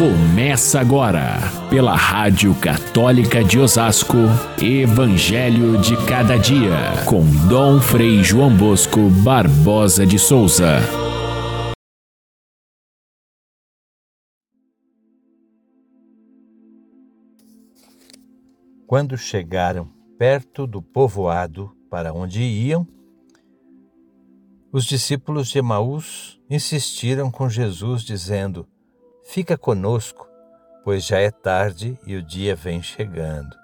Começa agora, pela Rádio Católica de Osasco, Evangelho de Cada Dia, com Dom Frei João Bosco Barbosa de Souza. Quando chegaram perto do povoado para onde iam, os discípulos de Emaús insistiram com Jesus, dizendo: Fica conosco, pois já é tarde e o dia vem chegando.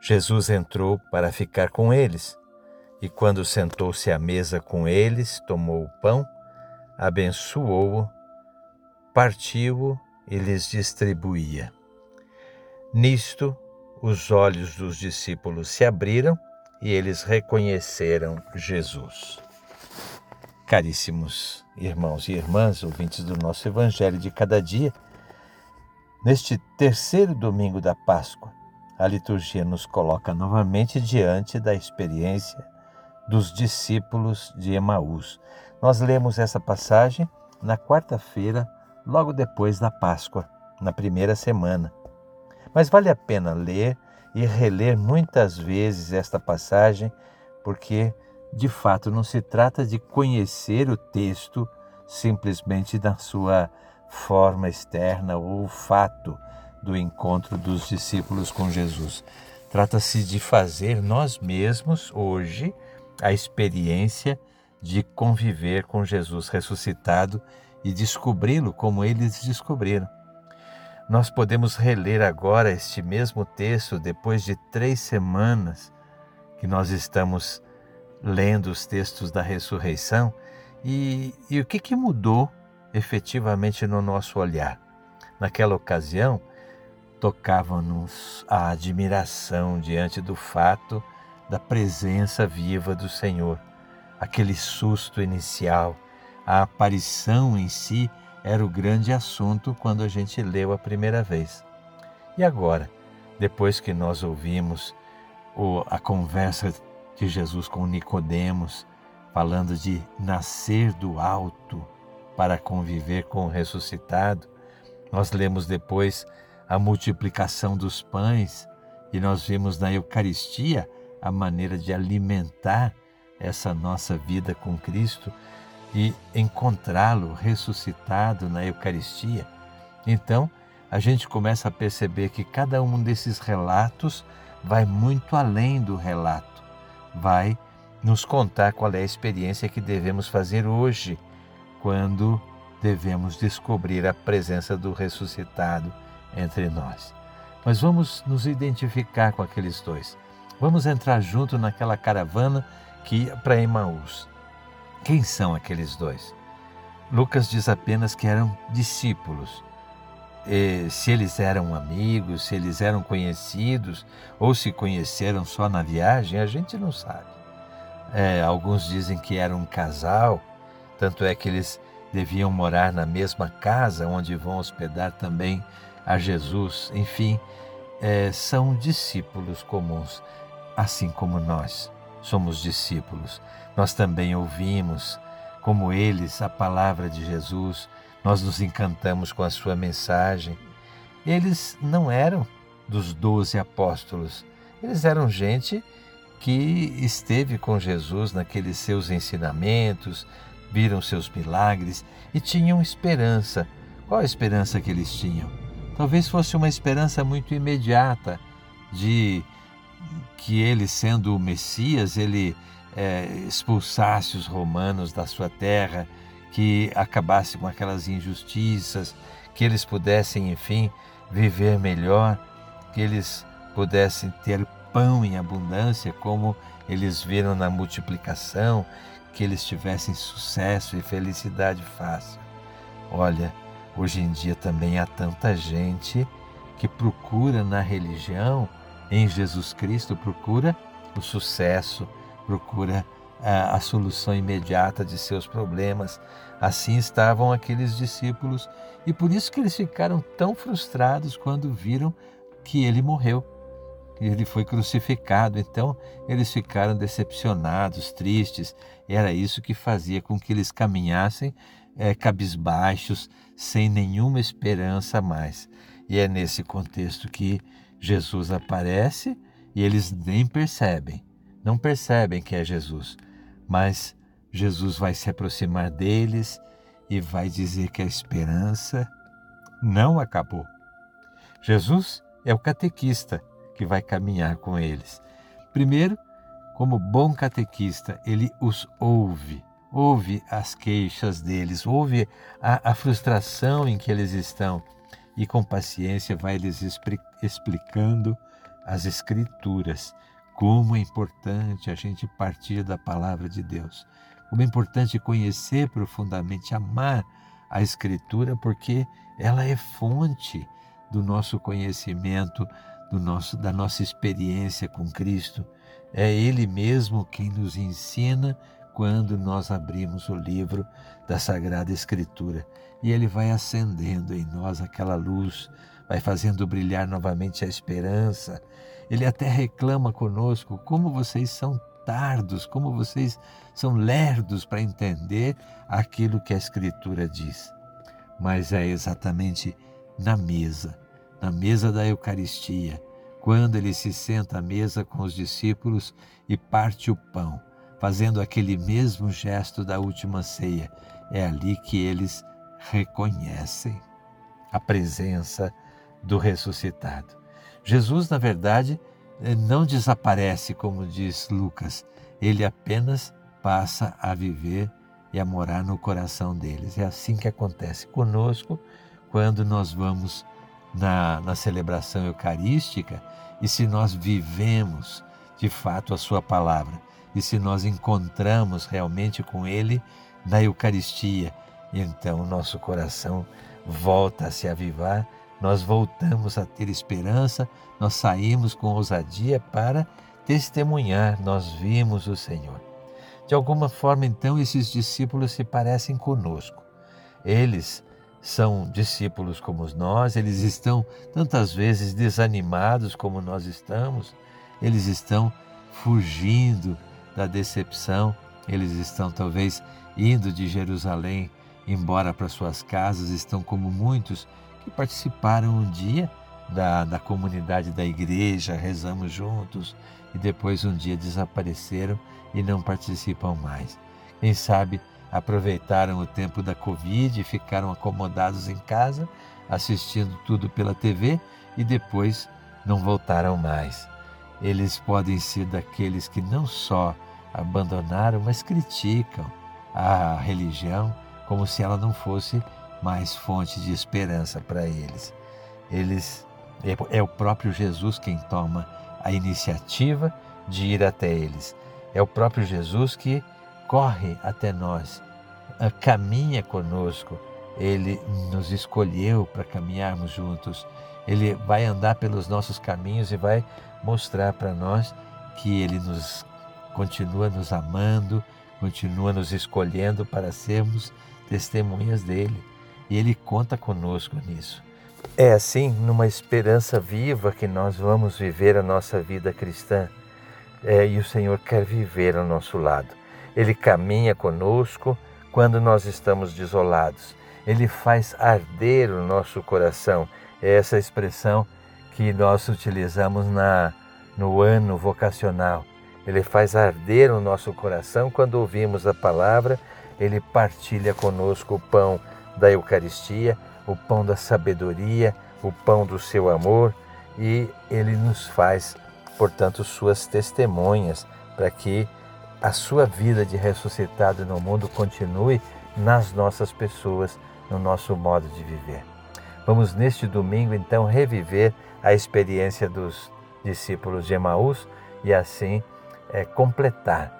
Jesus entrou para ficar com eles, e quando sentou-se à mesa com eles, tomou o pão, abençoou-o, partiu-o e lhes distribuía. Nisto, os olhos dos discípulos se abriram e eles reconheceram Jesus. Caríssimos irmãos e irmãs, ouvintes do nosso Evangelho de cada dia, neste terceiro domingo da Páscoa, a liturgia nos coloca novamente diante da experiência dos discípulos de Emaús. Nós lemos essa passagem na quarta-feira, logo depois da Páscoa, na primeira semana. Mas vale a pena ler e reler muitas vezes esta passagem, porque de fato, não se trata de conhecer o texto simplesmente na sua forma externa ou o fato do encontro dos discípulos com Jesus. Trata-se de fazer nós mesmos hoje a experiência de conviver com Jesus ressuscitado e descobri-lo como eles descobriram. Nós podemos reler agora este mesmo texto depois de três semanas que nós estamos lendo os textos da ressurreição e, e o que, que mudou efetivamente no nosso olhar. Naquela ocasião, tocava-nos a admiração diante do fato da presença viva do Senhor. Aquele susto inicial, a aparição em si era o grande assunto quando a gente leu a primeira vez. E agora, depois que nós ouvimos a conversa de Jesus com Nicodemos, falando de nascer do alto para conviver com o ressuscitado. Nós lemos depois a multiplicação dos pães e nós vimos na Eucaristia a maneira de alimentar essa nossa vida com Cristo e encontrá-lo ressuscitado na Eucaristia. Então, a gente começa a perceber que cada um desses relatos vai muito além do relato vai nos contar qual é a experiência que devemos fazer hoje, quando devemos descobrir a presença do ressuscitado entre nós. Mas vamos nos identificar com aqueles dois. Vamos entrar junto naquela caravana que ia para Emaús. Quem são aqueles dois? Lucas diz apenas que eram discípulos se eles eram amigos, se eles eram conhecidos ou se conheceram só na viagem, a gente não sabe. É, alguns dizem que eram um casal, tanto é que eles deviam morar na mesma casa onde vão hospedar também a Jesus. Enfim, é, são discípulos comuns, assim como nós somos discípulos. Nós também ouvimos, como eles, a palavra de Jesus nós nos encantamos com a sua mensagem. Eles não eram dos doze apóstolos, eles eram gente que esteve com Jesus naqueles seus ensinamentos, viram seus milagres e tinham esperança. Qual a esperança que eles tinham? Talvez fosse uma esperança muito imediata de que ele, sendo o Messias, ele é, expulsasse os romanos da sua terra que acabasse com aquelas injustiças, que eles pudessem, enfim, viver melhor, que eles pudessem ter pão em abundância, como eles viram na multiplicação, que eles tivessem sucesso e felicidade fácil. Olha, hoje em dia também há tanta gente que procura na religião, em Jesus Cristo, procura o sucesso, procura a, a solução imediata de seus problemas. Assim estavam aqueles discípulos e por isso que eles ficaram tão frustrados quando viram que ele morreu. Ele foi crucificado, então eles ficaram decepcionados, tristes. Era isso que fazia com que eles caminhassem é, cabisbaixos, sem nenhuma esperança mais. E é nesse contexto que Jesus aparece e eles nem percebem, não percebem que é Jesus, mas Jesus vai se aproximar deles e vai dizer que a esperança não acabou. Jesus é o catequista que vai caminhar com eles. Primeiro, como bom catequista, ele os ouve, ouve as queixas deles, ouve a, a frustração em que eles estão e com paciência vai lhes explicando as Escrituras, como é importante a gente partir da palavra de Deus, como é importante conhecer profundamente, amar a Escritura, porque ela é fonte do nosso conhecimento, do nosso, da nossa experiência com Cristo. É Ele mesmo quem nos ensina quando nós abrimos o livro da Sagrada Escritura. E Ele vai acendendo em nós aquela luz, vai fazendo brilhar novamente a esperança. Ele até reclama conosco como vocês são tardos, como vocês são lerdos para entender aquilo que a Escritura diz. Mas é exatamente na mesa, na mesa da Eucaristia, quando ele se senta à mesa com os discípulos e parte o pão, fazendo aquele mesmo gesto da última ceia, é ali que eles reconhecem a presença do ressuscitado. Jesus, na verdade, eh, não desaparece, como diz Lucas, ele apenas passa a viver e a morar no coração deles. É assim que acontece conosco quando nós vamos na, na celebração eucarística e se nós vivemos de fato a Sua palavra e se nós encontramos realmente com Ele na Eucaristia, então o nosso coração volta a se avivar, nós voltamos a ter esperança, nós saímos com ousadia para testemunhar, nós vimos o Senhor. De alguma forma, então, esses discípulos se parecem conosco. Eles são discípulos como nós, eles estão tantas vezes desanimados como nós estamos, eles estão fugindo da decepção, eles estão talvez indo de Jerusalém embora para suas casas, estão como muitos que participaram um dia da, da comunidade da igreja, rezamos juntos e depois um dia desapareceram e não participam mais. Quem sabe aproveitaram o tempo da Covid e ficaram acomodados em casa, assistindo tudo pela TV e depois não voltaram mais. Eles podem ser daqueles que não só abandonaram, mas criticam a religião como se ela não fosse mais fonte de esperança para eles. Eles é, é o próprio Jesus quem toma a iniciativa de ir até eles. É o próprio Jesus que corre até nós, caminha conosco. Ele nos escolheu para caminharmos juntos. Ele vai andar pelos nossos caminhos e vai mostrar para nós que ele nos continua nos amando, continua nos escolhendo para sermos testemunhas dele. E ele conta conosco nisso. É assim, numa esperança viva, que nós vamos viver a nossa vida cristã. É, e o Senhor quer viver ao nosso lado. Ele caminha conosco quando nós estamos desolados. Ele faz arder o nosso coração. É essa expressão que nós utilizamos na, no ano vocacional. Ele faz arder o nosso coração quando ouvimos a palavra, ele partilha conosco o pão da Eucaristia, o pão da sabedoria, o pão do seu amor e ele nos faz, portanto, suas testemunhas para que a sua vida de ressuscitado no mundo continue nas nossas pessoas, no nosso modo de viver. Vamos neste domingo então reviver a experiência dos discípulos de Emaús e assim é, completar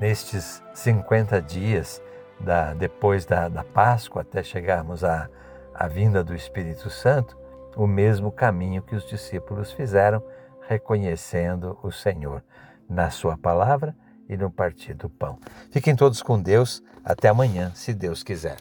nestes 50 dias da, depois da, da Páscoa até chegarmos à, à vinda do Espírito Santo, o mesmo caminho que os discípulos fizeram, reconhecendo o Senhor na Sua palavra e no partir do pão. Fiquem todos com Deus. Até amanhã, se Deus quiser.